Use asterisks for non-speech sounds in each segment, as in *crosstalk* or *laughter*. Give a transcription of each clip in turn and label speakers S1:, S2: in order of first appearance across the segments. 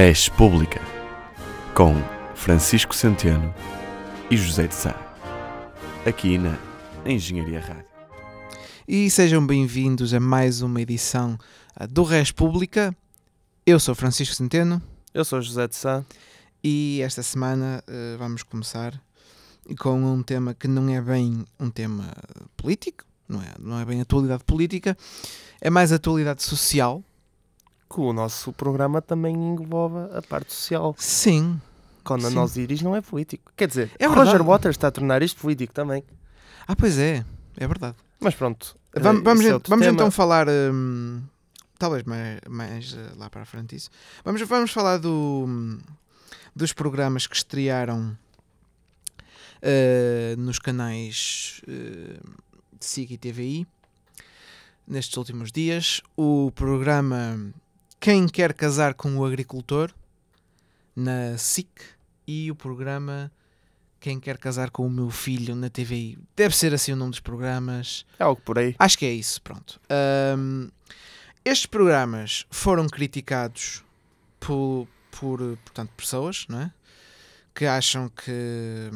S1: Res Pública, com Francisco Centeno e José de Sá, aqui na Engenharia Rádio.
S2: E sejam bem-vindos a mais uma edição ah, do Res Pública. Eu sou Francisco Centeno
S3: Eu sou José de Sá.
S2: e esta semana eh, vamos começar com um tema que não é bem um tema político, não é, não é bem atualidade política, é mais atualidade social.
S3: Que o nosso programa também engloba a parte social.
S2: Sim,
S3: Quando
S2: Sim.
S3: nós íris não é político. Quer dizer,
S2: É
S3: Roger
S2: verdade.
S3: Waters está a tornar isto político também.
S2: ah, pois é, é verdade.
S3: Mas pronto. eh,
S2: Vamos, vamos,
S3: isso é
S2: vamos então falar, hum, talvez mais, mais eh, lá para a frente isso. Vamos, vamos falar do, dos programas que estrearam eh, nos canais eh, SIC e TVI nestes últimos dias. O programa Quem Quer Casar com o Agricultor na SIC e o programa Quem Quer Casar com o Meu Filho na TVI. Deve ser assim o nome dos programas.
S3: É algo por aí.
S2: Acho que é isso, pronto. Ahm, estes programas foram criticados por, por, portanto, pessoas, não é? Que acham que,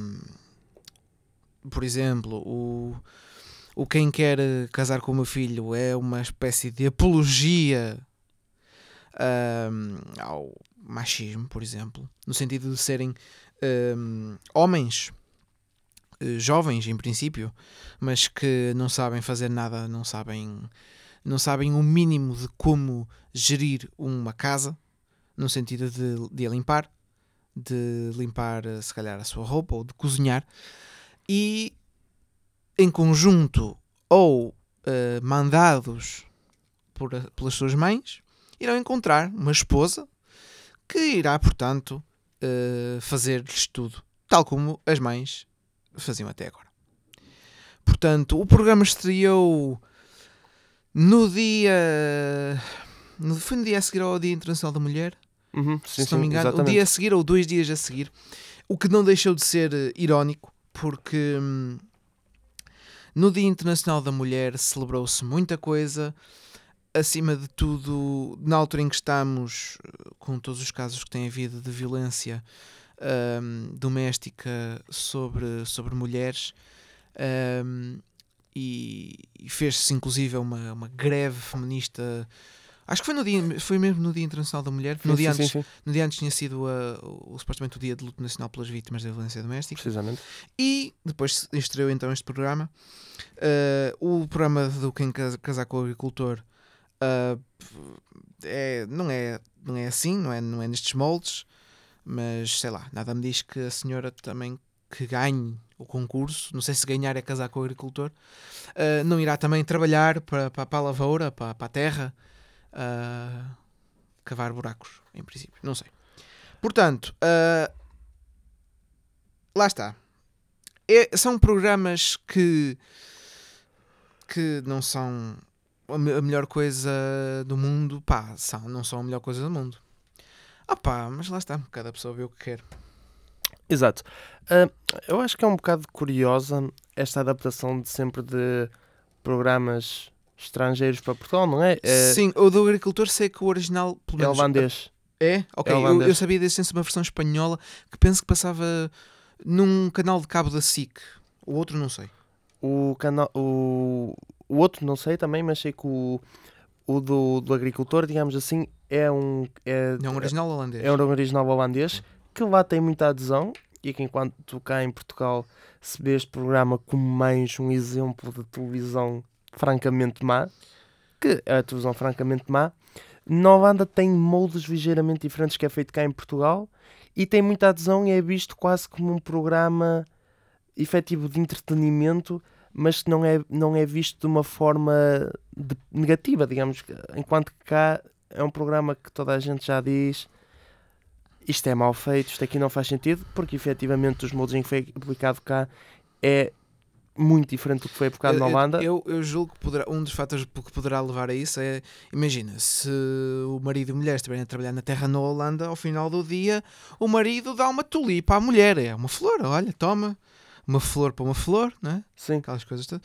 S2: por exemplo, o, o Quem Quer Casar com o Meu Filho é uma espécie de apologia ao machismo, por exemplo, no sentido de serem homens eh, jovens, em princípio, mas que não sabem fazer nada, não sabem, não sabem o mínimo de como gerir uma casa, no sentido de, de a limpar, de limpar, eh, se calhar, a sua roupa ou de cozinhar, e em conjunto ou eh, mandados por, pelas suas mães, irão encontrar uma esposa que irá, portanto, eh, fazer-lhes tudo, tal como as mães faziam até agora. Portanto, o programa estreou no dia. no- Foi no dia a seguir ao Dia Internacional da Mulher,
S3: Uhum, sim,
S2: se não me engano. O dia a seguir ou dois dias a seguir. O que não deixou de ser eh, irónico, porque hum, no Dia Internacional da Mulher celebrou-se muita coisa. Acima de tudo, na altura em que estamos, com todos os casos que têm havido de violência hum, doméstica sobre, sobre mulheres, hum, e, e fez-se inclusive uma, uma greve feminista. Acho que foi, no dia, foi mesmo no Dia Internacional da Mulher. no,
S3: Sim,
S2: dia
S3: sim,
S2: antes,
S3: sim,
S2: no dia antes tinha sido o, supostamente o Dia de Luto Nacional pelas Vítimas da Violência Doméstica.
S3: precisamente.
S2: E depois estreou então este programa. Uh, o programa do Quem Casa- Casar com o Agricultor uh, é, não, é, não é assim, não é, não é nestes moldes, mas sei lá, nada me diz que a senhora também que ganhe o concurso, não sei se ganhar é casar com o agricultor, uh, não irá também trabalhar para, para, para a lavoura, para, para a terra, uh, cavar buracos, em princípio, não sei. Portanto, uh, lá está. É- são programas que que não são a, me- a melhor coisa do mundo, pá, são, não são a melhor coisa do mundo. Ah pá, mas lá está, cada pessoa vê o que quer.
S3: Exato. Ah, eu acho que é um bocado curiosa esta adaptação de sempre de programas estrangeiros para Portugal, não é? É,
S2: Sim, o do agricultor sei que o original pelo
S3: é
S2: menos,
S3: holandês.
S2: É? Ok,
S3: É
S2: eu,
S3: holandês.
S2: eu sabia desse uma versão espanhola que penso que passava num canal de cabo da SIC. O outro não sei.
S3: O, canal, o, o outro não sei também, mas sei que o, o do, do agricultor, digamos assim, é um, é,
S2: É um original holandês.
S3: é um original holandês que lá tem muita adesão e que enquanto cá em Portugal se vê este programa como mais um exemplo de televisão francamente má, que é a televisão francamente má, na Holanda tem moldes ligeiramente diferentes que é feito cá em Portugal e tem muita adesão e é visto quase como um programa efetivo de entretenimento, mas que não é, não é visto de uma forma de- negativa, digamos, enquanto que cá é um programa que toda a gente já diz isto é mal feito, isto aqui não faz sentido, porque efetivamente os moldes em que foi aplicado cá é muito diferente do que foi aplicado na
S2: Eu-
S3: Holanda.
S2: Eu, eu julgo que poderá, um dos fatores que poderá levar a isso é, imagina, se o marido e a mulher estiverem a trabalhar na terra na Holanda, ao final do dia, o marido dá uma tulipa à mulher, é uma flor, olha, toma, uma flor para uma flor, não é?
S3: Sim.
S2: Aquelas coisas todas.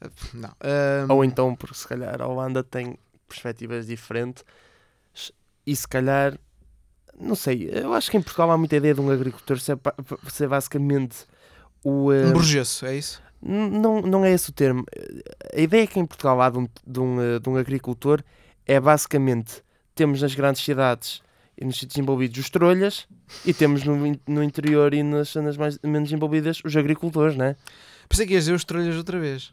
S2: Ah, Não. ahm,
S3: Ou então, porque se calhar a Holanda tem perspectivas diferentes e se calhar não sei, eu acho que em Portugal há muita ideia de um agricultor ser, ser basicamente o.
S2: Um burgueso, é isso?
S3: Não, não é esse o termo. A ideia que em Portugal há de um, de um, eh, de um agricultor é basicamente temos nas grandes cidades e nos sítios envolvidos os trolhas e temos no, no interior e nas zonas mais, menos envolvidas os agricultores, né?
S2: Pensei que ias dizer os trolhas outra vez.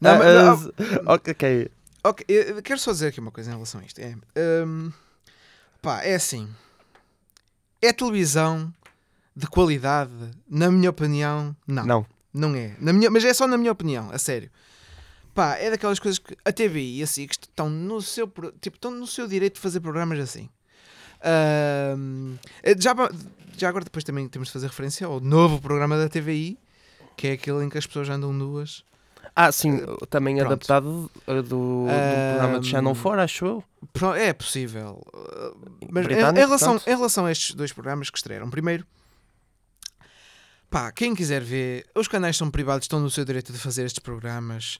S2: Não,
S3: Ah,
S2: mas- não,
S3: ah, *laughs* ok, ok.
S2: Eu quero só dizer aqui uma coisa em relação a isto. É, hum, pá, é assim. É televisão de qualidade, na minha opinião, não.
S3: Não.
S2: Não é. Na minha, mas é só na minha opinião, a sério. Pá, é daquelas coisas que a TVI e a SIC estão no seu, tipo, estão no seu direito de fazer programas assim. Eh, já, já agora depois também temos de fazer referência ao novo programa da TVI, que é aquele em que as pessoas andam nuas.
S3: Ah, sim, também
S2: pronto.
S3: adaptado uh, do, do programa de Channel
S2: Ahm,
S3: 4, acho eu.
S2: É possível. Uh, Mas em, relação,
S3: portanto.
S2: em relação a estes dois programas que estrearam, primeiro, pá, quem quiser ver, os canais são privados, estão no seu direito de fazer estes programas.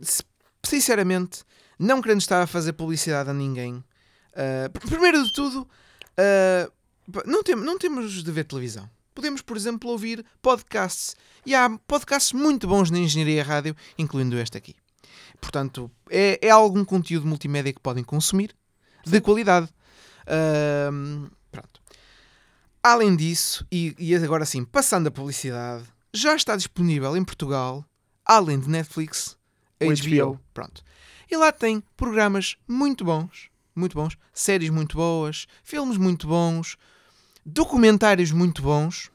S2: Se- sinceramente, não querendo estar a fazer publicidade a ninguém, uh, pr- primeiro de tudo, uh, não, tem, não temos de ver televisão. Podemos, por exemplo, ouvir podcasts. E há podcasts muito bons na engenharia rádio, incluindo este aqui. Portanto, é, é algum conteúdo multimédia que podem consumir de qualidade. Ahm, pronto. Além disso, e, e agora sim, passando a publicidade, já está disponível em Portugal, além de Netflix, HBO.
S3: HBO.
S2: Pronto. E lá tem programas muito bons, muito bons, séries muito boas, filmes muito bons, documentários muito bons.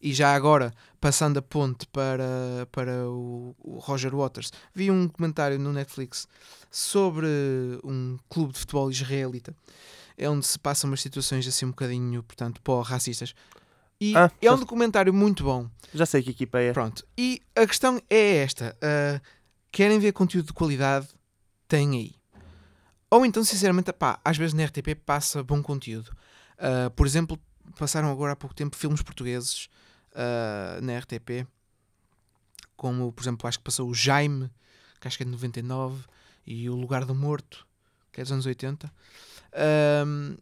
S2: E já agora, passando a ponte para, para o, o Roger Waters, vi um comentário no Netflix sobre um clube de futebol israelita, é onde se passam umas situações assim um bocadinho, portanto, pó-racistas. E
S3: Ah,
S2: é um documentário muito bom.
S3: Já sei que equipa é.
S2: Pronto. E a questão é esta: ah, querem ver conteúdo de qualidade? Tem aí. Ou então, sinceramente, pá, às vezes na RTP passa bom conteúdo. Ah, por exemplo, passaram agora há pouco tempo filmes portugueses ah, na RTP, como, por exemplo, acho que passou o Jaime, que acho que é de 99, e o Lugar do Morto, que é dos anos 80. Ahm,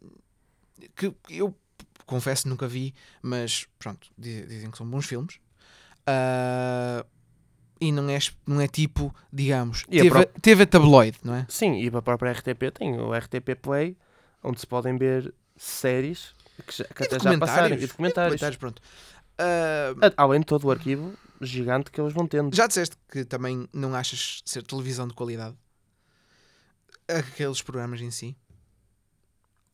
S2: que eu confesso nunca vi, mas pronto, di- dizem que são bons filmes. Ah, e não é, não é tipo, digamos,
S3: E a
S2: teve,
S3: pró-
S2: teve a tabloide, não é?
S3: Sim, e a própria RTP tem o RTP Play, onde se podem ver séries que, já, que
S2: E
S3: até já passaram. E
S2: documentários.
S3: documentários.
S2: pronto.
S3: A- Além de todo o arquivo gigante que eles vão tendo.
S2: já disseste que também não achas ser televisão de qualidade? Aqueles programas em si?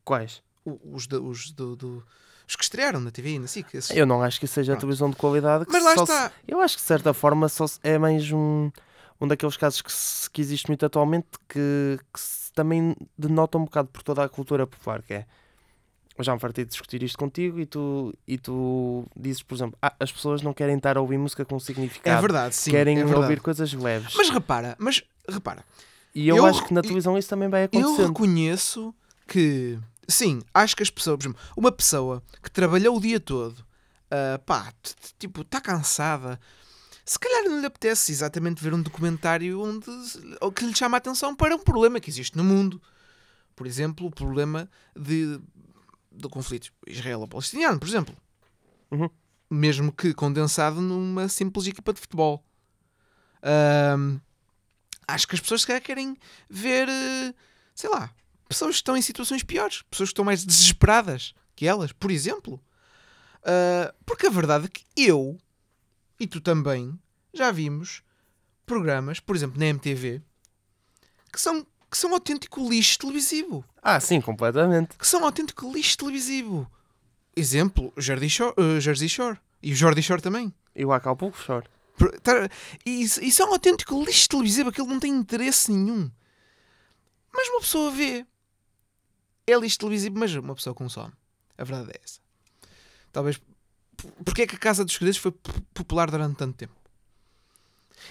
S3: Quais?
S2: Os, da- os do, do- os que estrearam na TV e na SIC. esses.
S3: Eu não acho que isso seja
S2: Pronto.
S3: televisão de qualidade. que
S2: Mas lá
S3: só se-
S2: está.
S3: Eu acho que de certa forma só se- é mais um, um daqueles casos que, se- que existe muito atualmente que, que se também denota um bocado por toda a cultura popular, que é eu já me fartei de discutir isto contigo e tu, e tu dizes, por exemplo, "Ah, as pessoas não querem estar a ouvir música com significado,
S2: É verdade, sim.
S3: querem
S2: é verdade.
S3: ouvir coisas leves.
S2: Mas repara, mas repara,
S3: e eu,
S2: eu-
S3: acho que na televisão isso também vai
S2: eu
S3: acontecendo.
S2: reconheço que, sim, acho que as pessoas, por exemplo, uma pessoa que trabalhou o dia todo, ah, pá, tipo, está cansada, se calhar não lhe apetece exatamente ver um documentário onde, que lhe chama a atenção para um problema que existe no mundo. Por exemplo, o problema de, do conflito israelo-palestiniano, por exemplo.
S3: Uhum.
S2: Mesmo que condensado numa simples equipa de futebol. Ahm, acho que as pessoas se calhar querem ver, eh, sei lá, pessoas que estão em situações piores, pessoas que estão mais desesperadas que elas, por exemplo. Ah, porque a verdade é que eu e tu também já vimos programas, por exemplo, na MTV, que são, que são autêntico lixo televisivo.
S3: Ah, sim, completamente.
S2: Que são autêntico lixo televisivo. Exemplo, Jersey Shore, eh, Jersey Shore. E o Jordi Shore também.
S3: E o Acapulco Shore.
S2: Tá- E isso isso é um autêntico lixo televisivo, aquilo não tem interesse nenhum. Mas uma pessoa vê. É lixo televisivo, mas uma pessoa consome. A verdade é essa. Talvez. p- Porque é que a Casa dos Segredos foi popular durante tanto tempo?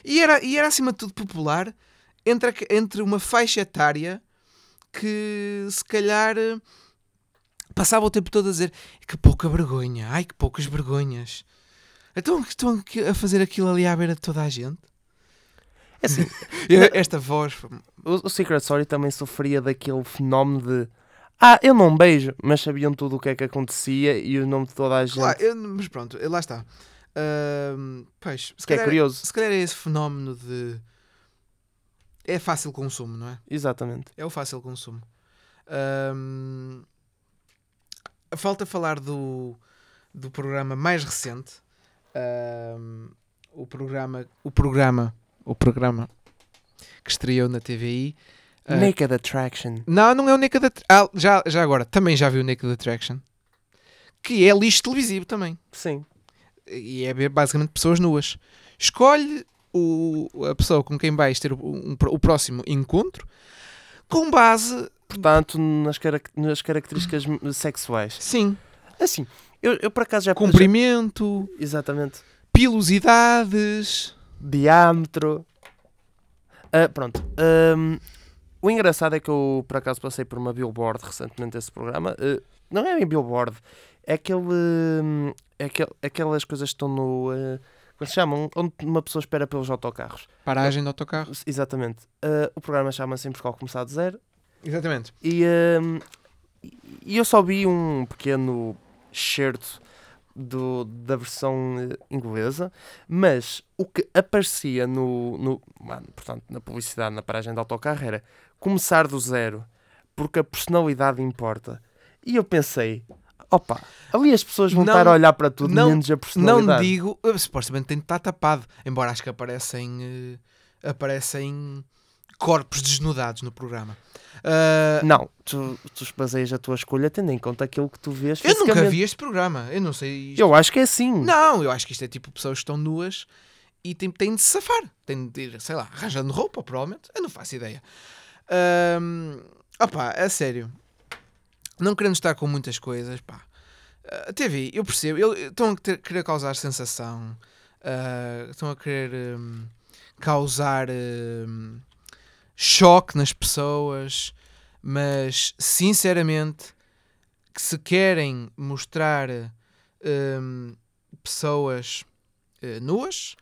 S2: E era, e era acima de tudo popular entre, a- entre uma faixa etária que se calhar eh, passava o tempo todo a dizer que pouca vergonha, ai que poucas vergonhas. Então estão a fazer aquilo ali à beira de toda a gente.
S3: É assim, *laughs*
S2: Esta voz.
S3: o, o Secret Story também sofria daquele fenómeno de Ah, eu não beijo, mas sabiam tudo o que é que acontecia e o nome de toda a gente.
S2: Claro, eu- mas pronto, lá está. Ahm, pois, se
S3: que é
S2: calhar,
S3: curioso.
S2: se calhar é esse fenómeno de. É fácil consumo, não é?
S3: Exatamente.
S2: É o fácil consumo. Ahm, falta falar do, do programa mais recente. Ahm, o programa. O programa. O programa que estreou na TVI. Ah,
S3: Naked Attraction.
S2: não, não é o Naked Attraction. Ah, já, já agora, também já vi o Naked Attraction. Que é lixo televisivo também.
S3: Sim.
S2: E é ver basicamente pessoas nuas. Escolhe o, a pessoa com quem vais ter o, um- o próximo encontro com base.
S3: Portanto, nas, carac- nas características sexuais.
S2: Sim,
S3: Assim, eu, eu por acaso já.
S2: comprimento,
S3: já- Exatamente.
S2: pilosidades.
S3: Diâmetro. Ah, pronto. Ahm, o engraçado é que eu por acaso passei por uma billboard recentemente desse programa. Ah, não é bem billboard, é aquele, hum, é aquel- aquelas coisas que estão no. ah, como se chamam? Onde uma pessoa espera pelos autocarros.
S2: Paragem de autocarro.
S3: Exatamente. O programa chama-se Em Portugal Começar de Zero.
S2: Exatamente.
S3: E, e eu só vi um pequeno excerto do, da versão eh, inglesa, mas o que aparecia no, no mano, portanto, na publicidade, na paragem de autocarro era começar do zero, porque a personalidade importa. E eu pensei, opa, ali as pessoas vão
S2: Não-
S3: estar a olhar para tudo,
S2: não-
S3: menos a
S2: Não
S3: personalidade.
S2: digo. eh, Supostamente tem de estar tapado. Embora acho que aparecem. eh, aparecem corpos desnudados no programa. Ah,
S3: Não, tu, tu baseias a tua escolha tendo em conta aquilo que tu vês
S2: eu nunca vi este programa. Eu não sei. isto-
S3: Eu acho que é assim.
S2: Não, eu acho que isto é tipo pessoas que estão nuas e têm, têm de se safar. Têm de ir, sei lá, arranjando roupa, provavelmente. Eu não faço ideia. Ahm, opá, a sério. Não querendo estar com muitas coisas, pá. A TV, eu percebo. Estão a ter- querer causar sensação. ah, estão a querer hum, causar hum, choque nas pessoas. Mas, sinceramente, que se querem mostrar hum, pessoas eh, nuas,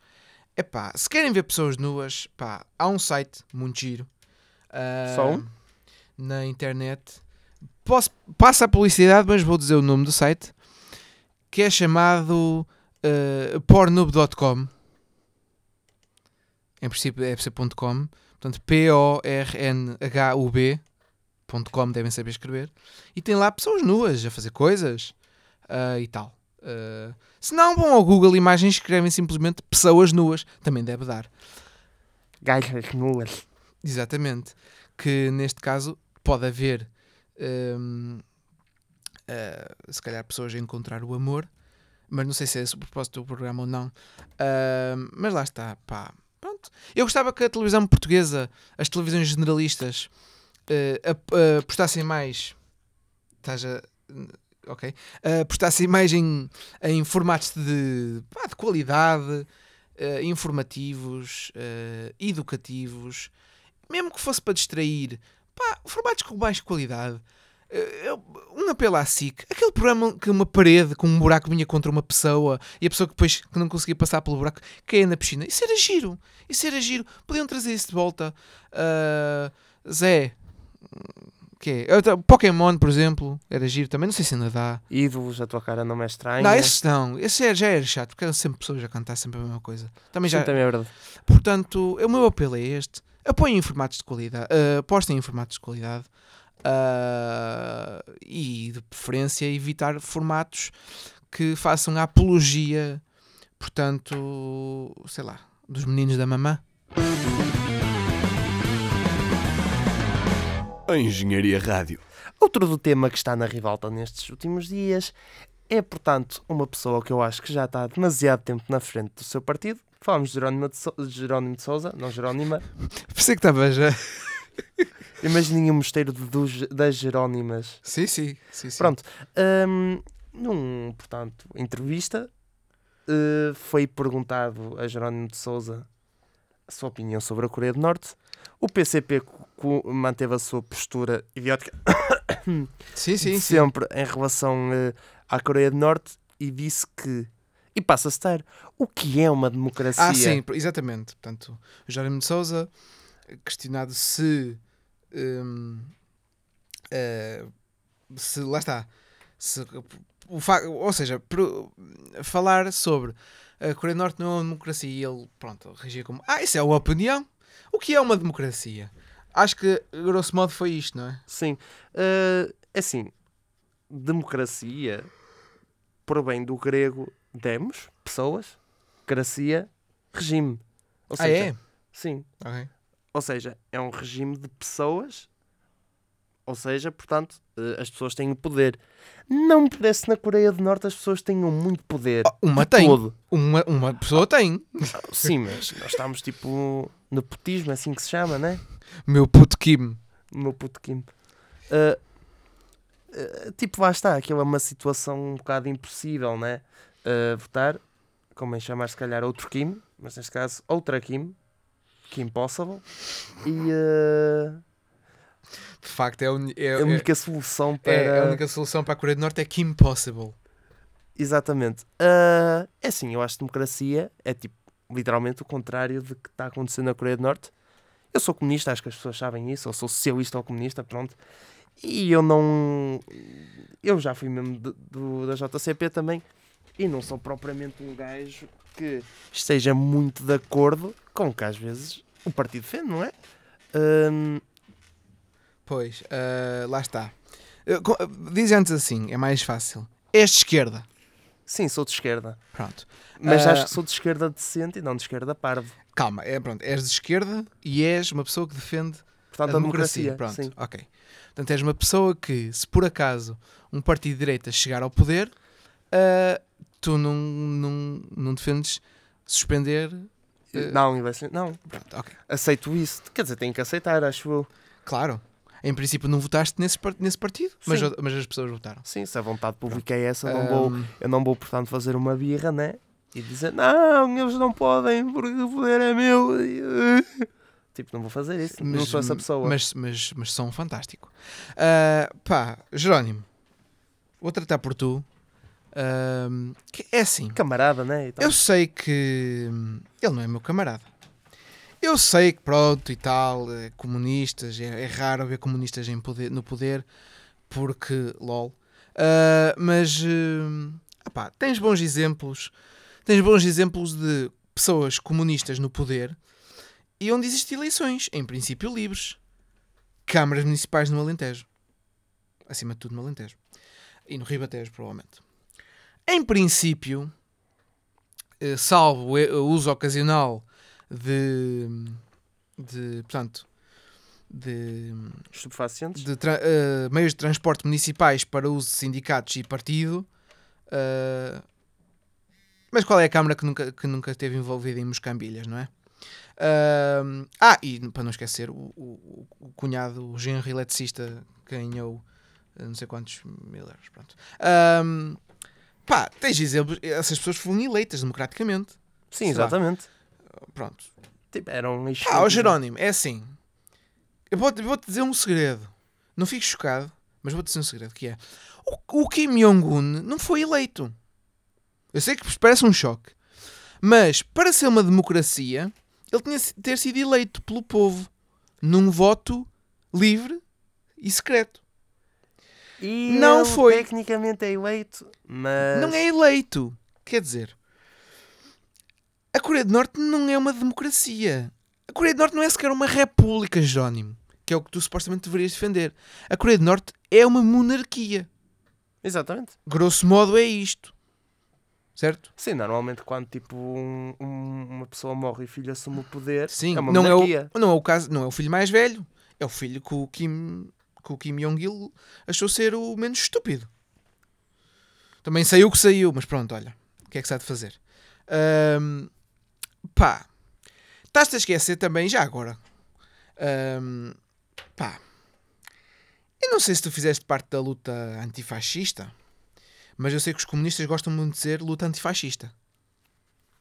S2: é pá, se querem ver pessoas nuas, pá, há um site muito giro ah,
S3: Só um?
S2: na internet. Posso, passa a publicidade, mas vou dizer o nome do site que é chamado uh, pornhub.com. Em princípio deve ser .com. Portanto, P-O-R-N-H-U-B.com devem saber escrever. E tem lá pessoas nuas a fazer coisas ah, e tal. Ah, se não, vão ao Google Imagens e escrevem simplesmente pessoas nuas. Também deve dar.
S3: Gajas nuas.
S2: Exatamente. Que neste caso pode haver ah, se calhar pessoas a encontrar o amor, mas não sei se é esse o propósito do programa ou não. Ah, mas lá está, pá. Pronto. Eu gostava que a televisão portuguesa, as televisões generalistas, eh, apostassem mais. Estás a. Ok. eh, apostassem mais em, em formatos de, pá, de qualidade, eh, informativos, eh, educativos, mesmo que fosse para distrair, pá, formatos com mais qualidade. Eu- um apelo à SIC, aquele programa que uma parede com um buraco vinha contra uma pessoa e a pessoa que depois que não conseguia passar pelo buraco caía na piscina. Isso era giro, isso era giro. Podiam trazer isso de volta. Ah, Zé, que é? Pokémon, por exemplo, era giro também. Não sei se ainda dá.
S3: Ídolos, a tua cara não é estranha.
S2: Não, esses não. Esse já- já era chato, porque eram sempre pessoas a cantar sempre a mesma coisa. Também
S3: Sim,
S2: já,
S3: também é verdade.
S2: Portanto, o meu apelo é este. Apoiem em formatos de qualidade. ah, apostem em formatos de qualidade. ah, e, de preferência, evitar formatos que façam a apologia, portanto, sei lá, dos meninos da mamã.
S1: A Engenharia Rádio.
S3: Outro do tema que está na rivalta nestes últimos dias é, portanto, uma pessoa que eu acho que já está há demasiado tempo na frente do seu partido. Falamos de Jerónimo de, de Jerónimo de Souza, não Jerónima. *laughs*
S2: Pensei que estava já. *laughs*
S3: Imaginem o mosteiro de, dos- das Jerónimas.
S2: Sim, sim. sim, sim.
S3: Pronto. hum, num, portanto, entrevista, eh, foi perguntado a Jerónimo de Souza a sua opinião sobre a Coreia do Norte. O PCP manteve a sua postura idiótica
S2: Sim, sim,
S3: de
S2: sim.
S3: sempre em relação eh, à Coreia do Norte e disse que, e passa a citar, o que é uma democracia?
S2: Ah, sim, exatamente. Portanto, o Jerónimo de Souza, questionado se hum, eh, se lá está. Se, o ou seja, pro- falar sobre a Coreia do Norte não é uma democracia e ele, pronto, regia como Ah, isso é uma opinião. O que é uma democracia? Acho que, grosso modo, foi isto, não é?
S3: Sim. Eh, assim, democracia, por bem do grego, demos, pessoas, gracia, regime. Ou
S2: Ah,
S3: seja,
S2: é?
S3: Sim.
S2: Ok.
S3: Ou seja, é um regime de pessoas. Ou seja, portanto, eh, as pessoas têm o poder. Não me parece na Coreia do Norte as pessoas tenham muito poder.
S2: Oh, uma tem.
S3: todo.
S2: Uma, uma pessoa tem.
S3: Sim, mas nós estamos tipo no putismo, é assim que se chama, né?
S2: Meu puto Kim.
S3: Meu puto Kim. Uh, tipo, lá está, aquilo é uma situação um bocado impossível, né? Uh, votar, como em chamar se calhar outro Kim, mas neste caso outra Kim, Kim Possible, e uh,
S2: De facto, é a, uni- é-
S3: a
S2: é-
S3: única solução para.
S2: é a única solução para a Coreia do Norte é Kim Possible.
S3: Exatamente. Uh, é assim, eu acho que democracia é tipo, literalmente o contrário do que está acontecendo na Coreia do Norte. Eu sou comunista, acho que as pessoas sabem isso, ou sou socialista ou comunista, pronto. E eu não. Eu já fui mesmo do, do- da JCP também, e não sou propriamente um gajo que esteja muito de acordo com o que às vezes o partido defende, não é? Hum,
S2: Pois, ah, lá está. Uh, co- Diz antes assim, é mais fácil. És de esquerda.
S3: sim, sou de esquerda.
S2: Pronto.
S3: Mas
S2: Ah,
S3: acho que sou de esquerda decente e não de esquerda parvo.
S2: Calma, é, pronto, és de esquerda e és uma pessoa que defende
S3: Portanto,
S2: a democracia. Pronto,
S3: sim.
S2: ok. Portanto, és uma pessoa que, se por acaso um partido de direita chegar ao poder, ah, tu não, não, não defendes suspender. eh,
S3: Não, não,
S2: Pronto, ok.
S3: aceito isso. Quer dizer, tenho que aceitar, acho eu.
S2: Claro. Em princípio, não votaste nesse, nesse partido, mas, mas as pessoas votaram.
S3: Sim, se a vontade pública é essa, não vou,
S2: Ahm,
S3: eu não vou, portanto, fazer uma birra, né? E dizer, não, eles não podem, porque o poder é meu. *laughs* Uh, Tipo, não vou fazer isso. não sou essa pessoa.
S2: Mas, mas, mas são fantástico. Ah, pá, Jerónimo, vou tratar por tu. Ahm, que é assim,
S3: Camarada, né?
S2: Eu sei que ele não é meu camarada. Eu sei que pronto e tal, eh, comunistas, é, é raro ver comunistas em poder, no poder, porque lol. Ah, mas hum, opá, tens bons exemplos, tens bons exemplos de pessoas comunistas no poder e onde existem eleições, em princípio livres. Câmaras municipais no Alentejo. Acima de tudo no Alentejo. E no Ribatejo, provavelmente. Em princípio, eh, salvo o e- o uso ocasional de, de portanto, de,
S3: Estupefacientes.
S2: de eh, meios de transporte municipais para uso de sindicatos e partido. eh, mas qual é a Câmara que nunca, que nunca esteve envolvida em moscambilhas, não é? Ahm, ah, e para não esquecer, o, o- o cunhado, o genro eletricista, ganhou eh, não sei quantos mil euros. Pronto. Pá, tens exemplos, essas pessoas foram eleitas democraticamente.
S3: Sim,
S2: sei lá.
S3: exatamente.
S2: Pronto.
S3: Tipo, eram
S2: Ah, ó
S3: excelentes-
S2: Jerónimo, é assim. Eu vou-te vou-te dizer um segredo. Não fiques chocado, mas vou-te dizer um segredo, que é... O, o Kim Jong-un não foi eleito. Eu sei que parece um choque. Mas, para ser uma democracia, ele tinha de ter sido eleito pelo povo. Num voto livre e secreto.
S3: E
S2: Não foi.
S3: Tecnicamente é eleito, mas.
S2: Não é eleito. Quer dizer... A Coreia do Norte não é uma democracia. A Coreia do Norte não é sequer uma república, Jerónimo. Que é o que tu supostamente deverias defender. A Coreia do Norte é uma monarquia.
S3: Exatamente.
S2: Grosso modo é isto. Certo?
S3: Sim, normalmente quando tipo um- um- uma pessoa morre e o filho assume o poder,
S2: Sim.
S3: é uma
S2: não, é o, não é o caso, não é o filho mais velho. É o filho que o Kim, que o Kim Jong-il achou ser o menos estúpido. Também saiu o que saiu, mas pronto, olha. O que é que se há de fazer? Ahm, pá. Estás-te a esquecer também, já agora. Ahm, pá. Eu não sei se tu fizeste parte da luta antifascista, mas eu sei que os comunistas gostam muito de dizer luta antifascista.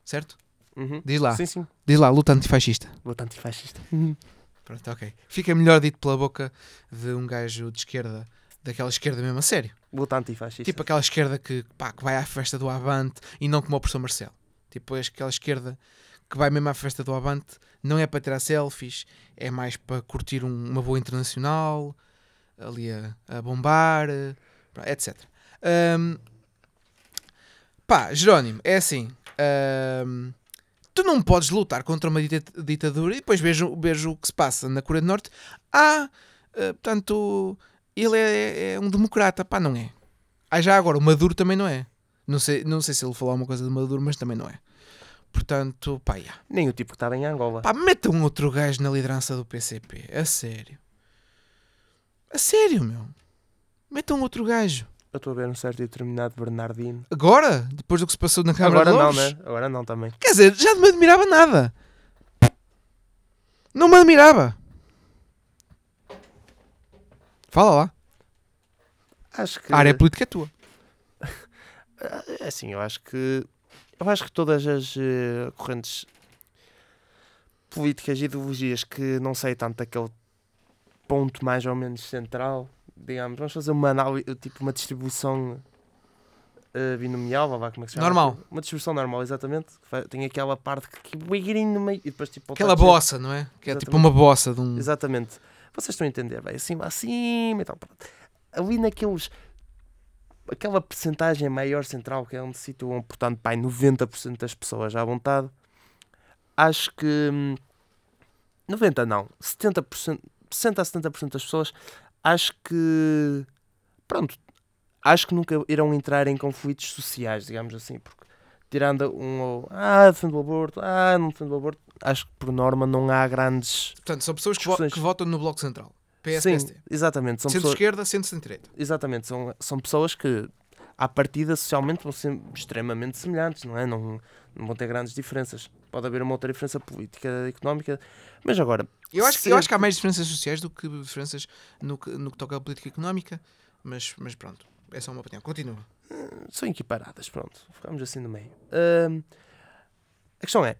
S2: Certo?
S3: Uhum.
S2: Diz lá.
S3: Sim, sim.
S2: Diz lá, luta antifascista.
S3: Luta antifascista. *laughs*
S2: Pronto, ok. Fica melhor dito pela boca de um gajo de esquerda, daquela esquerda mesmo a sério.
S3: Luta antifascista.
S2: Tipo aquela esquerda que, pá, que vai à festa do Avante e não como o professor Marcelo. Tipo aquela esquerda que vai mesmo à festa do Avante, não é para tirar selfies, é mais para curtir um- uma boa internacional, ali a, a bombar, Pronto, etc. Ahm, pá, Jerónimo, é assim. ahm, tu não podes lutar contra uma dita- ditadura e depois vejo, vejo o que se passa na Coreia do Norte. Ah, ah, portanto, ele é, é um democrata. Pá, não é. Ah, já agora, o Maduro também não é. Não sei, não sei se ele falou alguma coisa de Maduro, mas também não é. Portanto, pá, yeah.
S3: Nem o tipo que estava em Angola.
S2: Pá, meta um outro gajo na liderança do PCP. A sério. A sério, meu. Meta um outro gajo.
S3: Eu estou a ver um certo e determinado Bernardino.
S2: Agora? Depois do que se passou na Câmara
S3: Agora
S2: de
S3: não,
S2: Lobos?
S3: né? Agora não também.
S2: Quer dizer, já não me admirava nada. Não me admirava. Fala lá.
S3: Acho que.
S2: A área política é tua. *laughs*
S3: É assim, eu acho que. Eu acho que todas as eh, correntes políticas e ideologias que não sei tanto daquele ponto mais ou menos central, digamos, vamos fazer uma análise, tipo uma distribuição eh, binomial, vá lá, como é que se chama?
S2: Normal.
S3: Uma distribuição normal, exatamente. Tem aquela parte que que buiguinho no meio e depois tipo.
S2: Aquela bossa, não é? Que é tipo uma bossa de um.
S3: Exatamente. Vocês estão a entender, vai assim, assim e tal. pronto. Ali naqueles. Aquela percentagem maior central que é onde se situam, portanto, pai, 90% das pessoas à vontade. Acho que. hum, 90 não. 70%, 60 a 70% das pessoas acho que. Pronto. Acho que nunca irão entrar em conflitos sociais, digamos assim, porque tirando um ou. Ah, defendo o aborto, ah, não defendo o aborto. Acho que por norma não há grandes
S2: Portanto, são pessoas que, vo- que votam no Bloco Central. PS,
S3: Sim,
S2: PST.
S3: exatamente. São pessoas,
S2: Centro-esquerda, centro-direita.
S3: exatamente, são, são pessoas que, à partida, socialmente vão ser extremamente semelhantes, não é? Não, não vão ter grandes diferenças. Pode haver uma outra diferença política, económica, mas agora,
S2: Eu acho, que- eu acho que há mais diferenças sociais do que diferenças no que, no que toca à política económica, mas, mas pronto, é só uma opinião. Continua.
S3: são equiparadas, pronto. Ficamos assim no meio. Ahm, a questão é,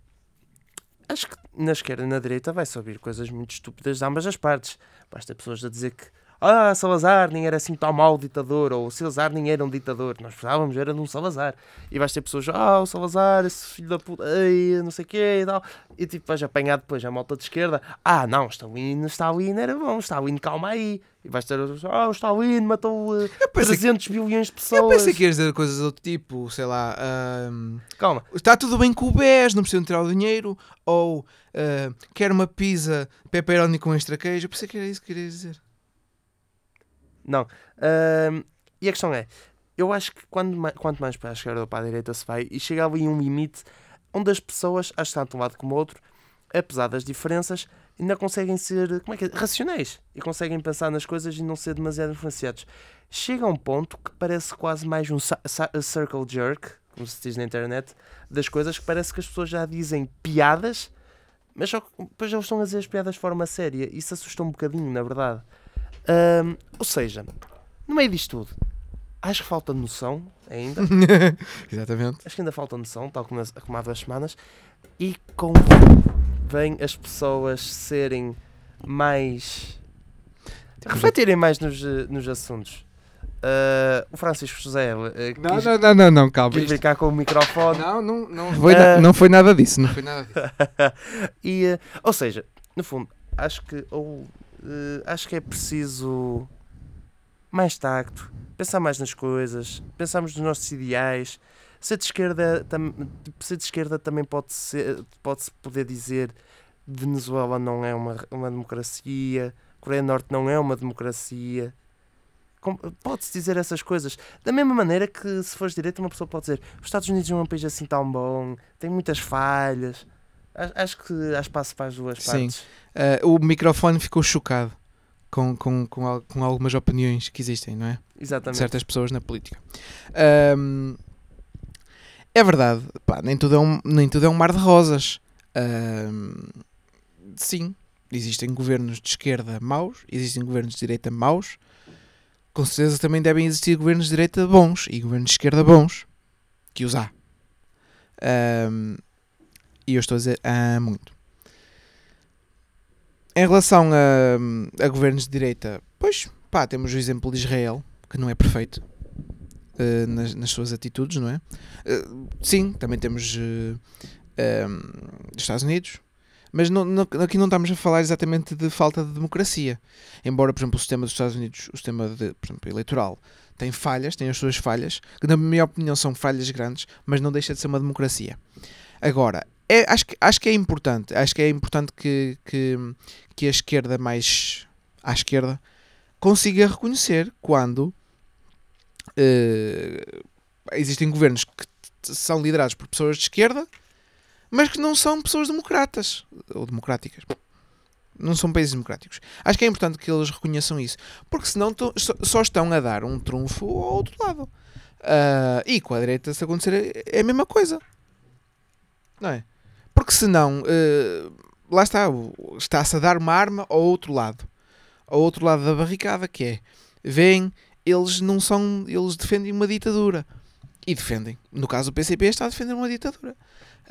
S3: acho que na esquerda e na direita vai-se ouvir coisas muito estúpidas de ambas as partes. Basta pessoas a dizer que ah, Salazar nem era assim tão mau ditador, ou Salazar nem era um ditador. Nós precisávamos era de um Salazar. E vais ter pessoas, ah, o Salazar, esse filho da puta, ei, não sei o quê e tal. E tipo, vais apanhar depois a malta de esquerda, ah, não, Stalin, Stalin era bom, Stalin, calma aí. E vais ter, ah, o Stalin matou eh,
S2: pensei
S3: 300 bilhões de
S2: Eu
S3: pessoas.
S2: pensei que ias dizer coisas do outro tipo, sei lá, ahm,
S3: Calma.
S2: está tudo bem com o BES, não precisam tirar o dinheiro, ou quero uma pizza pepperoni com extra queijo. Eu pensei que era isso que querias dizer.
S3: Não. Ahm, e a questão é, eu acho que quando, quanto mais para a esquerda ou para a direita se vai, e chega ali um limite onde as pessoas, acho tanto um lado como o outro, apesar das diferenças, ainda conseguem ser, como é que é? racionais. E conseguem pensar nas coisas e não ser demasiado influenciados. Chega a um ponto que parece quase mais um circle jerk, como se diz na internet, das coisas que parece que as pessoas já dizem piadas, mas só que depois eles estão a dizer as piadas de forma séria. Isso assusta um bocadinho, na verdade. Ou seja, no meio disto tudo, acho que falta noção ainda. *laughs*
S2: Exatamente.
S3: acho que ainda falta noção, tal como, como há duas semanas. E com vem as pessoas serem mais. refletirem mais nos, eh, nos assuntos. Ah, o Francisco José eh,
S2: Não,
S3: quis,
S2: não, não, não, não, calma.
S3: quis brincar com o microfone.
S2: Não, não, não, foi,
S3: Ah.
S2: na- não foi nada disso. Não foi nada disso. *laughs*
S3: e, eh, ou seja, no fundo, acho que, ou, eh, acho que é preciso mais tacto, pensar mais nas coisas, pensarmos nos nossos ideais. Ser de esquerda, tam, tipo, ser de esquerda também pode ser, pode-se poder dizer Venezuela não é uma, uma democracia, Coreia do Norte não é uma democracia. Pode-se dizer essas coisas. Da mesma maneira que se fores direito, uma pessoa pode dizer os Estados Unidos não é um país assim tão bom, tem muitas falhas. Acho que há espaço para as duas
S2: Sim.
S3: partes.
S2: Ah, o microfone ficou chocado com, com, com, com algumas opiniões que existem, não é? de
S3: Exatamente.
S2: certas pessoas na política. Ahm, é verdade, pá, nem, tudo é um, nem tudo é um mar de rosas. Ahm, sim, existem governos de esquerda maus, existem governos de direita maus. Com certeza também devem existir governos de direita bons e governos de esquerda bons, que os há. Ahm, e eu estou a dizer há muito. Em relação a, a governos de direita, pois, pá, temos o exemplo de Israel, que não é perfeito eh, nas, nas suas atitudes, não é? Eh, sim, também temos eh, ehm, dos Estados Unidos, Mas aqui não estamos a falar exatamente de falta de democracia. Embora, por exemplo, o sistema dos Estados Unidos, o sistema de, por exemplo, eleitoral, tem falhas, tem as suas falhas, que na minha opinião são falhas grandes, mas não deixa de ser uma democracia. Agora, é- acho, que, acho que é importante, acho que é importante que, que, que a esquerda mais à esquerda consiga reconhecer quando eh, existem governos que são liderados por pessoas de esquerda, mas que não são pessoas democratas ou democráticas. Não são países democráticos. Acho que é importante que eles reconheçam isso, porque senão só, estão a dar um trunfo ao outro lado. Ah, e com a direita, se acontecer, é a mesma coisa. Não é? Porque senão, eh, lá está, está-se a dar uma arma ao outro lado. Ao outro lado da barricada, que é, veem, eles não são, eles defendem uma ditadura. E defendem. No caso, o PCP está a defender uma ditadura.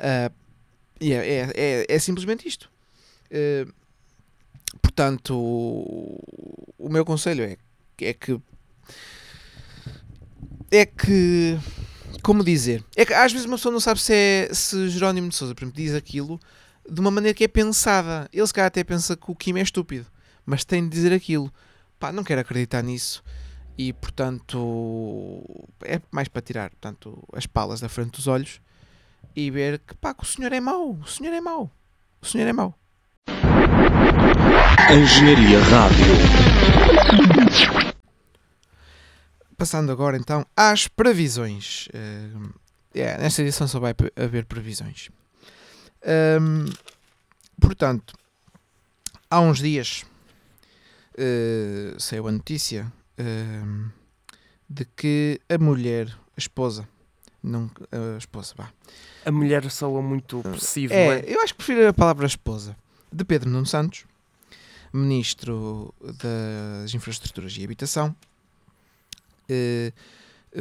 S2: Ah, e é, é, é, é simplesmente isto. Eh, portanto, o, o meu conselho é, é que é que como dizer? É que às vezes uma pessoa não sabe se, é, se Jerónimo de Souza, por exemplo, diz aquilo de uma maneira que é pensada. Ele se calhar até pensa que o Kim é estúpido, mas tem de dizer aquilo. Pá, não quero acreditar nisso. E portanto é mais para tirar portanto, as palas da frente dos olhos e ver que pá, que o senhor é mau, o senhor é mau, o senhor é mau.
S4: Engenharia Rádio.
S2: Passando agora então às previsões. Eh, é, nesta edição só vai haver previsões. Ahm, portanto, há uns dias eh, saiu a notícia ahm, de que a mulher, a esposa, não a esposa, vá.
S3: A mulher soa muito possível,
S2: É,
S3: é?
S2: eu acho que prefiro a palavra esposa de Pedro Nuno Santos, ministro das Infraestruturas e Habitação, eh,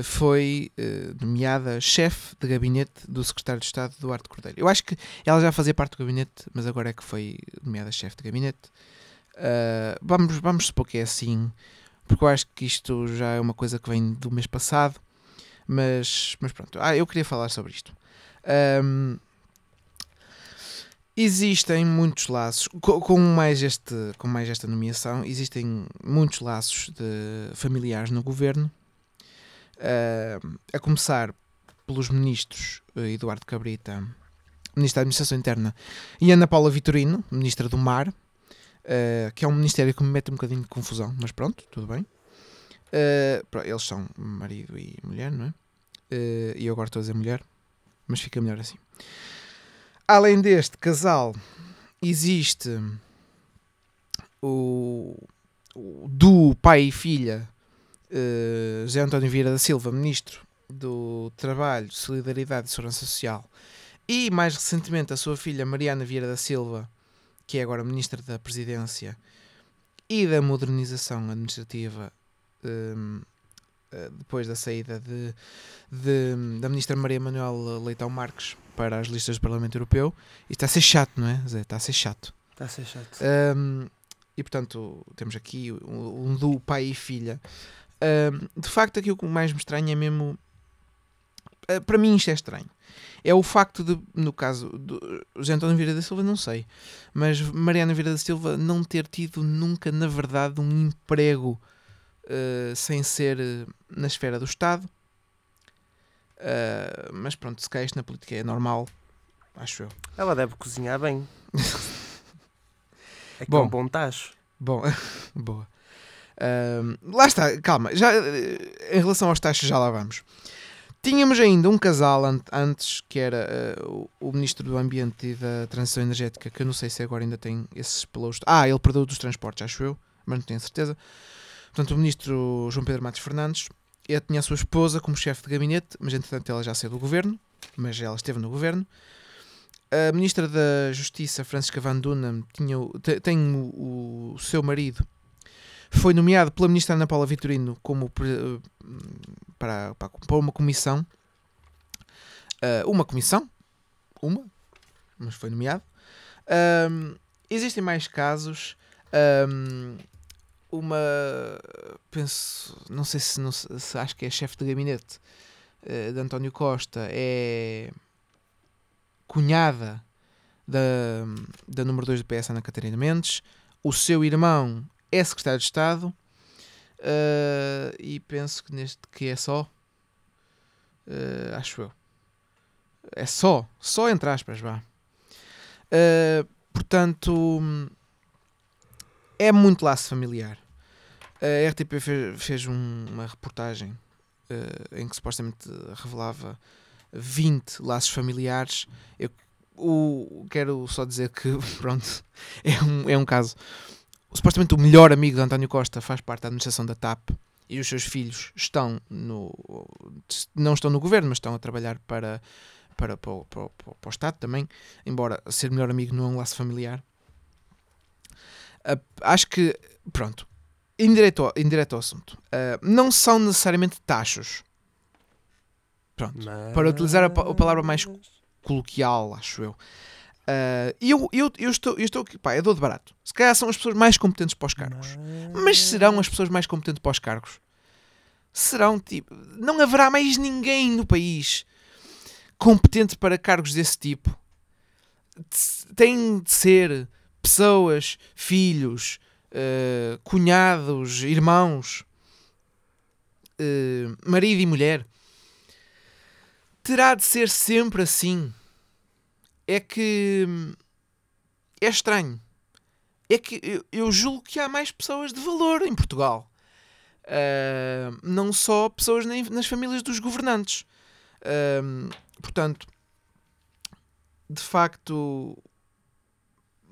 S2: foi eh, nomeada chefe de gabinete do secretário de Estado Duarte Cordeiro. Eu acho que ela já fazia parte do gabinete, mas agora é que foi nomeada chefe de gabinete. Ah, vamos, vamos supor que é assim, porque eu acho que isto já é uma coisa que vem do mês passado, mas, mas pronto. Ah, eu queria falar sobre isto. Ahm, existem muitos laços. Co- com, mais este com mais esta nomeação existem muitos laços de familiares no governo. Ahm, a começar pelos ministros eh, Eduardo Cabrita ministro da Administração Interna e Ana Paula Vitorino ministra do Mar eh, que é um ministério que me mete um bocadinho de confusão mas pronto tudo bem. Pro- eles são marido e mulher não é? E eu agora estou a dizer mulher mas fica melhor assim. Além deste casal, existe o, o do pai e filha eh, José António Vieira da Silva, ministro do Trabalho, Solidariedade e Segurança Social, e mais recentemente a sua filha Mariana Vieira da Silva, que é agora ministra da Presidência e da Modernização Administrativa. eh, depois da saída de, de- da ministra Maria Manuel Leitão Marques para as listas do Parlamento Europeu. E está a ser chato, não é, Zé? Está a ser chato.
S3: Está a ser chato.
S2: Um, e portanto, temos aqui um, um do pai e filha. Um, de facto, aqui o que mais me estranha é mesmo. uh, para mim, isto é estranho. É o facto de, no caso do José António Vieira da Silva, não sei, mas Mariana Vieira da Silva não ter tido nunca, na verdade, um emprego uh, sem ser uh, na esfera do Estado. Uh, mas pronto, se calhar isto na política é normal, acho eu.
S3: Ela deve cozinhar bem. *laughs* É que
S2: Bom.
S3: é um bom tacho.
S2: Bom, *laughs* boa. Ahm, lá está, calma. Já, eh, em relação aos taxas, já lá vamos. Tínhamos ainda um casal an- antes que era eh, o, o Ministro do Ambiente e da Transição Energética, que eu não sei se agora ainda tem esses pelos. Ah, ele perdeu dos transportes, acho eu, mas não tenho certeza. Portanto, o Ministro João Pedro Matos Fernandes tinha a sua esposa como chefe de gabinete, mas entretanto ela já saiu do governo, mas ela esteve no governo. A Ministra da Justiça, Francisca Van Dunham, tinha, tem o, o seu marido, foi nomeado pela Ministra Ana Paula Vitorino como pre- para, para, uma comissão. Ah, uma comissão? Uma? Mas foi nomeado. Ahm, existem mais casos. Ahm, uma. Penso. Não sei se, não se, acho que é chefe de gabinete eh, de António Costa. É cunhada da, da número 2 do PS, Ana Catarina Mendes. O seu irmão é secretário de Estado. Uh, e penso que neste que é só. Uh, acho eu. É só. Só entre aspas, vá. Uh, portanto, é muito laço familiar. A RTP fez, fez um- uma reportagem eh, em que supostamente revelava 20 laços familiares. Eu o, quero só dizer que, *laughs* pronto, é um, é um caso. Supostamente o melhor amigo de António Costa faz parte da administração da TAP e os seus filhos estão no. não estão no governo, mas estão a trabalhar para, para, para, para, o- para o Estado também, embora ser melhor amigo não é um laço familiar. Ah, acho que, pronto, indireto, ao- indireto ao assunto. Ah, não são necessariamente tachos. Pronto, Para utilizar a a palavra mais coloquial, acho eu. Ah, E eu, eu, eu estou, eu estou aqui, pá, é dor de barato. Se calhar são as pessoas mais competentes para os cargos. Mas serão as pessoas mais competentes para os cargos? Serão, tipo, não haverá mais ninguém no país competente para cargos desse tipo. Têm de ser pessoas, filhos, eh, cunhados, irmãos, eh, marido e mulher. Terá de ser sempre assim. É que é estranho. É que eu, julgo que há mais pessoas de valor em Portugal. Ah, não só pessoas nas famílias dos governantes. Portanto, de facto,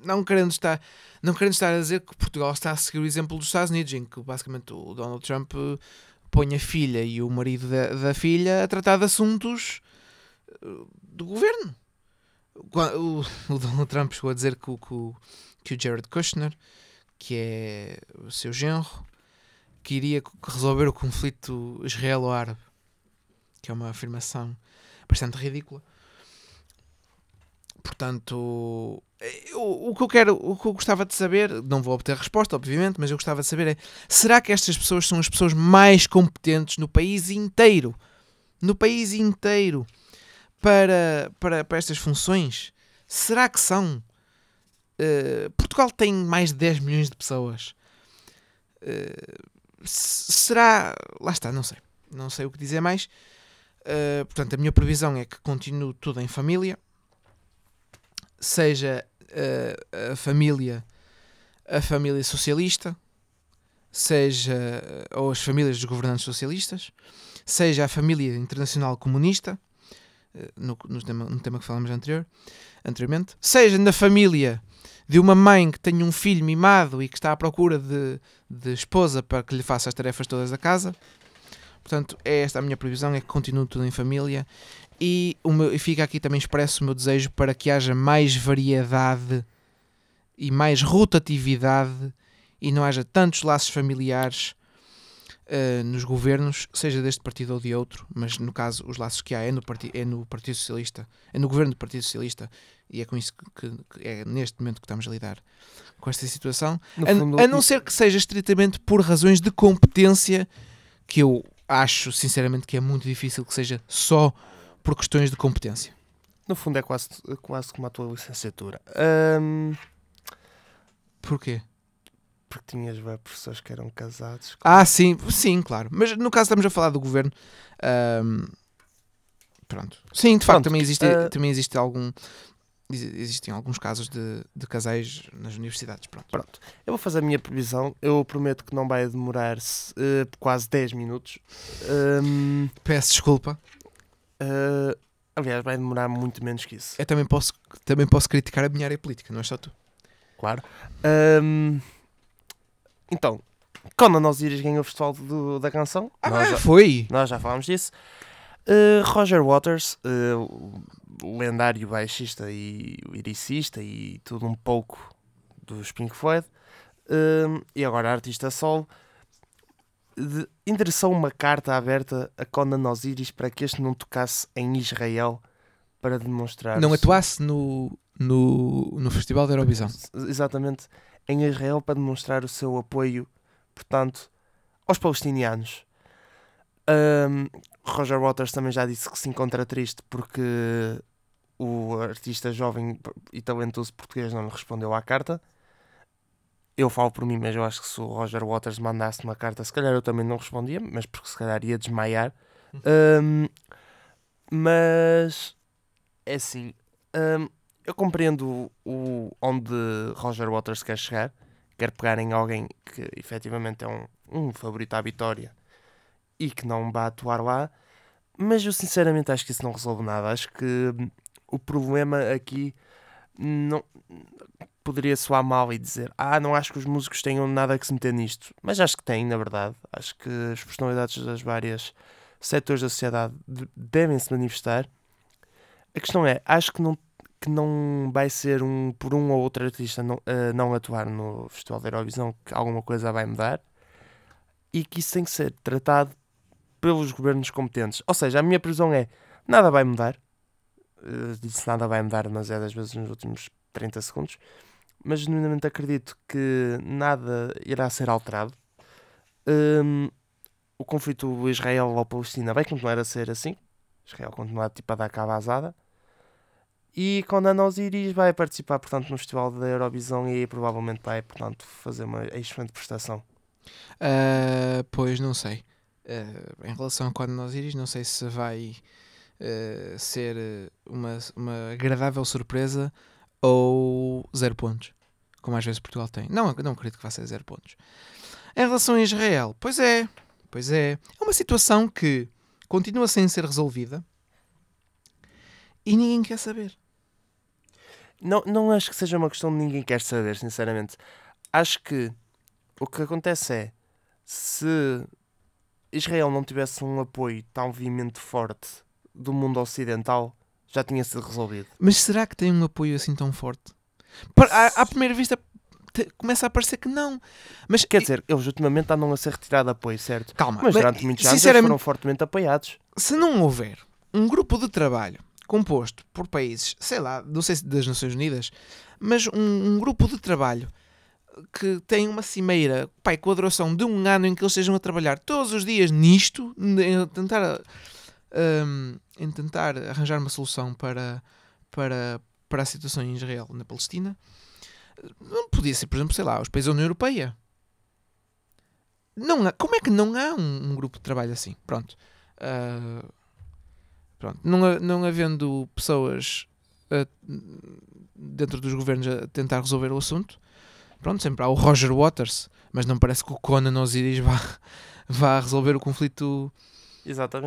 S2: não querendo estar, não querendo estar a dizer que Portugal está a seguir o exemplo dos Estados Unidos, em que basicamente o Donald Trump eh, põe a filha e o marido da, da filha a tratar de assuntos eh, do governo. O, *laughs* o Donald Trump chegou a dizer que, que, que o Jared Kushner, que é o seu genro, queria resolver o conflito israelo-árabe, que é uma afirmação bastante ridícula. Portanto, eu- o que eu quero, o que eu gostava de saber, não vou obter resposta, obviamente, mas eu gostava de saber é: será que estas pessoas são as pessoas mais competentes no país inteiro? No país inteiro para, para, para estas funções? Será que são? Uh, Portugal tem mais de 10 milhões de pessoas. Uh, será. Lá está, não sei. Não sei o que dizer mais. Uh, portanto, a minha previsão é que continue tudo em família. Seja uh, a família a família socialista, seja uh, ou as famílias dos governantes socialistas, seja a família internacional comunista, uh, no, no, tema, no tema que falamos anterior, anteriormente, seja na família de uma mãe que tem um filho mimado e que está à procura de, de esposa para que lhe faça as tarefas todas da casa. Portanto, é esta a minha previsão, é que continue tudo em família e, o meu, fica aqui também expresso o meu desejo para que haja mais variedade e mais rotatividade e não haja tantos laços familiares uh, nos governos, seja deste partido ou de outro, mas no caso os laços que há é no, parti é no Partido Socialista, é no governo do Partido Socialista e é com isso que, que é neste momento que estamos a lidar com esta situação, a,
S3: fundo,
S2: a não ser que seja estritamente por razões de competência, que eu acho sinceramente que é muito difícil que seja só por questões de competência.
S3: no fundo é quase, quase como a tua licenciatura. Ahm,
S2: Porquê?
S3: porque tinhas professores que eram casados.
S2: Ah, sim, sim, claro. Mas no caso estamos a falar do governo. ahm, pronto. Sim, de facto,
S3: Pronto,
S2: também existe,
S3: ah,
S2: também existe algum. exi- Existem alguns casos de, de casais nas universidades. Pronto.
S3: Pronto, eu vou fazer a minha previsão. Eu prometo que não vai demorar eh, quase 10 minutos. Ahm,
S2: Peço desculpa.
S3: Eh, aliás, vai demorar muito menos que isso.
S2: Eu também posso, também posso criticar a minha área política, não é só tu.
S3: Claro. Ahm, então, quando nós Osiris ganhou o Festival do- da Canção, nós, já,
S2: foi.
S3: nós já falámos disso. Uh, Roger Waters, uh, lendário baixista e lyricista e tudo um pouco dos Pink Floyd, um, e agora artista solo, de- endereçou uma carta aberta a Conan Osiris para que este não tocasse em Israel para demonstrar.
S2: Não atuasse no, no, no Festival da Eurovisão.
S3: Exatamente, em Israel para demonstrar o seu apoio, portanto, aos palestinianos. Um, Roger Waters também já disse que se encontra triste porque o artista jovem e talentoso português não lhe respondeu à carta. Eu falo por mim, mas eu acho que se o Roger Waters mandasse uma carta, se calhar eu também não respondia, mas porque se calhar ia desmaiar. Um, mas é assim, um, eu compreendo o, onde Roger Waters quer chegar, quer pegar em alguém que efetivamente é um, um favorito à vitória e que não vai atuar lá, mas eu sinceramente acho que isso não resolve nada. Acho que o problema aqui não poderia soar mal e dizer ah, não acho que os músicos tenham nada que se meter nisto, mas acho que têm, na verdade. Acho que as personalidades das várias setores da sociedade devem se manifestar. A questão é, acho que não, que não vai ser um por um ou outro artista não, uh, não atuar no Festival da Eurovisão que alguma coisa vai mudar e que isso tem que ser tratado pelos governos competentes. Ou seja, a minha previsão é nada vai mudar. Uh, disse nada vai mudar, mas é das vezes nos últimos 30 segundos. Mas genuinamente acredito que nada irá ser alterado. Um, o conflito Israel-Palestina vai continuar a ser assim. Israel continuar tipo, a dar cá vazada. E quando a Osiris vai participar, portanto, no Festival da Eurovisão e provavelmente vai, portanto, fazer uma excelente prestação.
S2: Uh, pois não sei. Uh, em relação a quando Osiris, não sei se vai uh, ser uma, uma agradável surpresa ou zero pontos, como às vezes Portugal tem. Não, não acredito que vá ser zero pontos. Em relação a Israel, pois é, pois é. É uma situação que continua sem ser resolvida e ninguém quer saber.
S3: Não, não acho que seja uma questão de ninguém quer saber, sinceramente. Acho que o que acontece é se Israel não tivesse um apoio tão veemente forte do mundo ocidental, já tinha sido resolvido.
S2: Mas será que tem um apoio assim tão forte? À, à primeira vista começa a parecer que não. Mas
S3: quer dizer, eles ultimamente andam a ser retirado de apoio, certo?
S2: Calma,
S3: mas durante muitos anos foram fortemente apoiados.
S2: Se não houver um grupo de trabalho composto por países, sei lá, não sei se das Nações Unidas, mas um, um grupo de trabalho que tem uma cimeira, pai, com a duração de um ano em que eles estejam a trabalhar todos os dias nisto, em tentar, um, em tentar arranjar uma solução para, para, para a situação em Israel na Palestina, não podia ser, por exemplo, sei lá, os países da União Europeia. Não há, como é que não há um, um grupo de trabalho assim? Pronto. Uh, pronto. Não, não havendo pessoas uh, dentro dos governos a tentar resolver o assunto, pronto, sempre há o Roger Waters, mas não parece que o Conan Osiris vá, vá resolver o conflito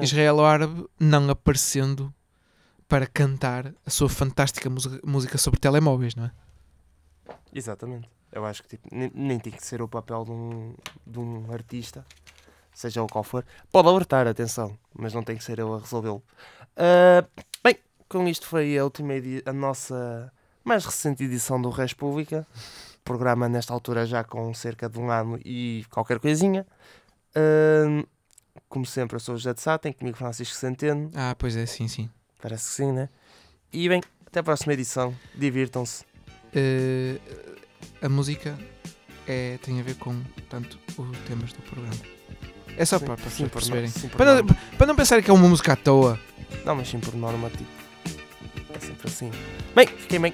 S2: israelo-árabe, não aparecendo para cantar a sua fantástica música sobre telemóveis, não é?
S3: Exatamente. Eu acho que tipo, nem, nem tem que ser o papel de um, de um artista, seja o qual for. Pode alertar, atenção, mas não tem que ser eu a resolvê-lo. Uh, bem, com isto foi a última a nossa mais recente edição do República. Programa nesta altura já com cerca de um ano e qualquer coisinha. Uh, como sempre, eu sou o José de Sá, tenho comigo Francisco Centeno.
S2: Ah, pois é, sim, sim.
S3: Parece que sim, né? E bem, até a próxima edição. Divirtam-se.
S2: Uh, a música é, tem a ver com, tanto os temas do programa. É só sim, para, para sim, perceberem. Sim, para, não, para não pensar que é uma música à toa.
S3: Não, mas sim por norma, tipo. É sempre assim. Bem, fiquem bem.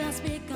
S4: just because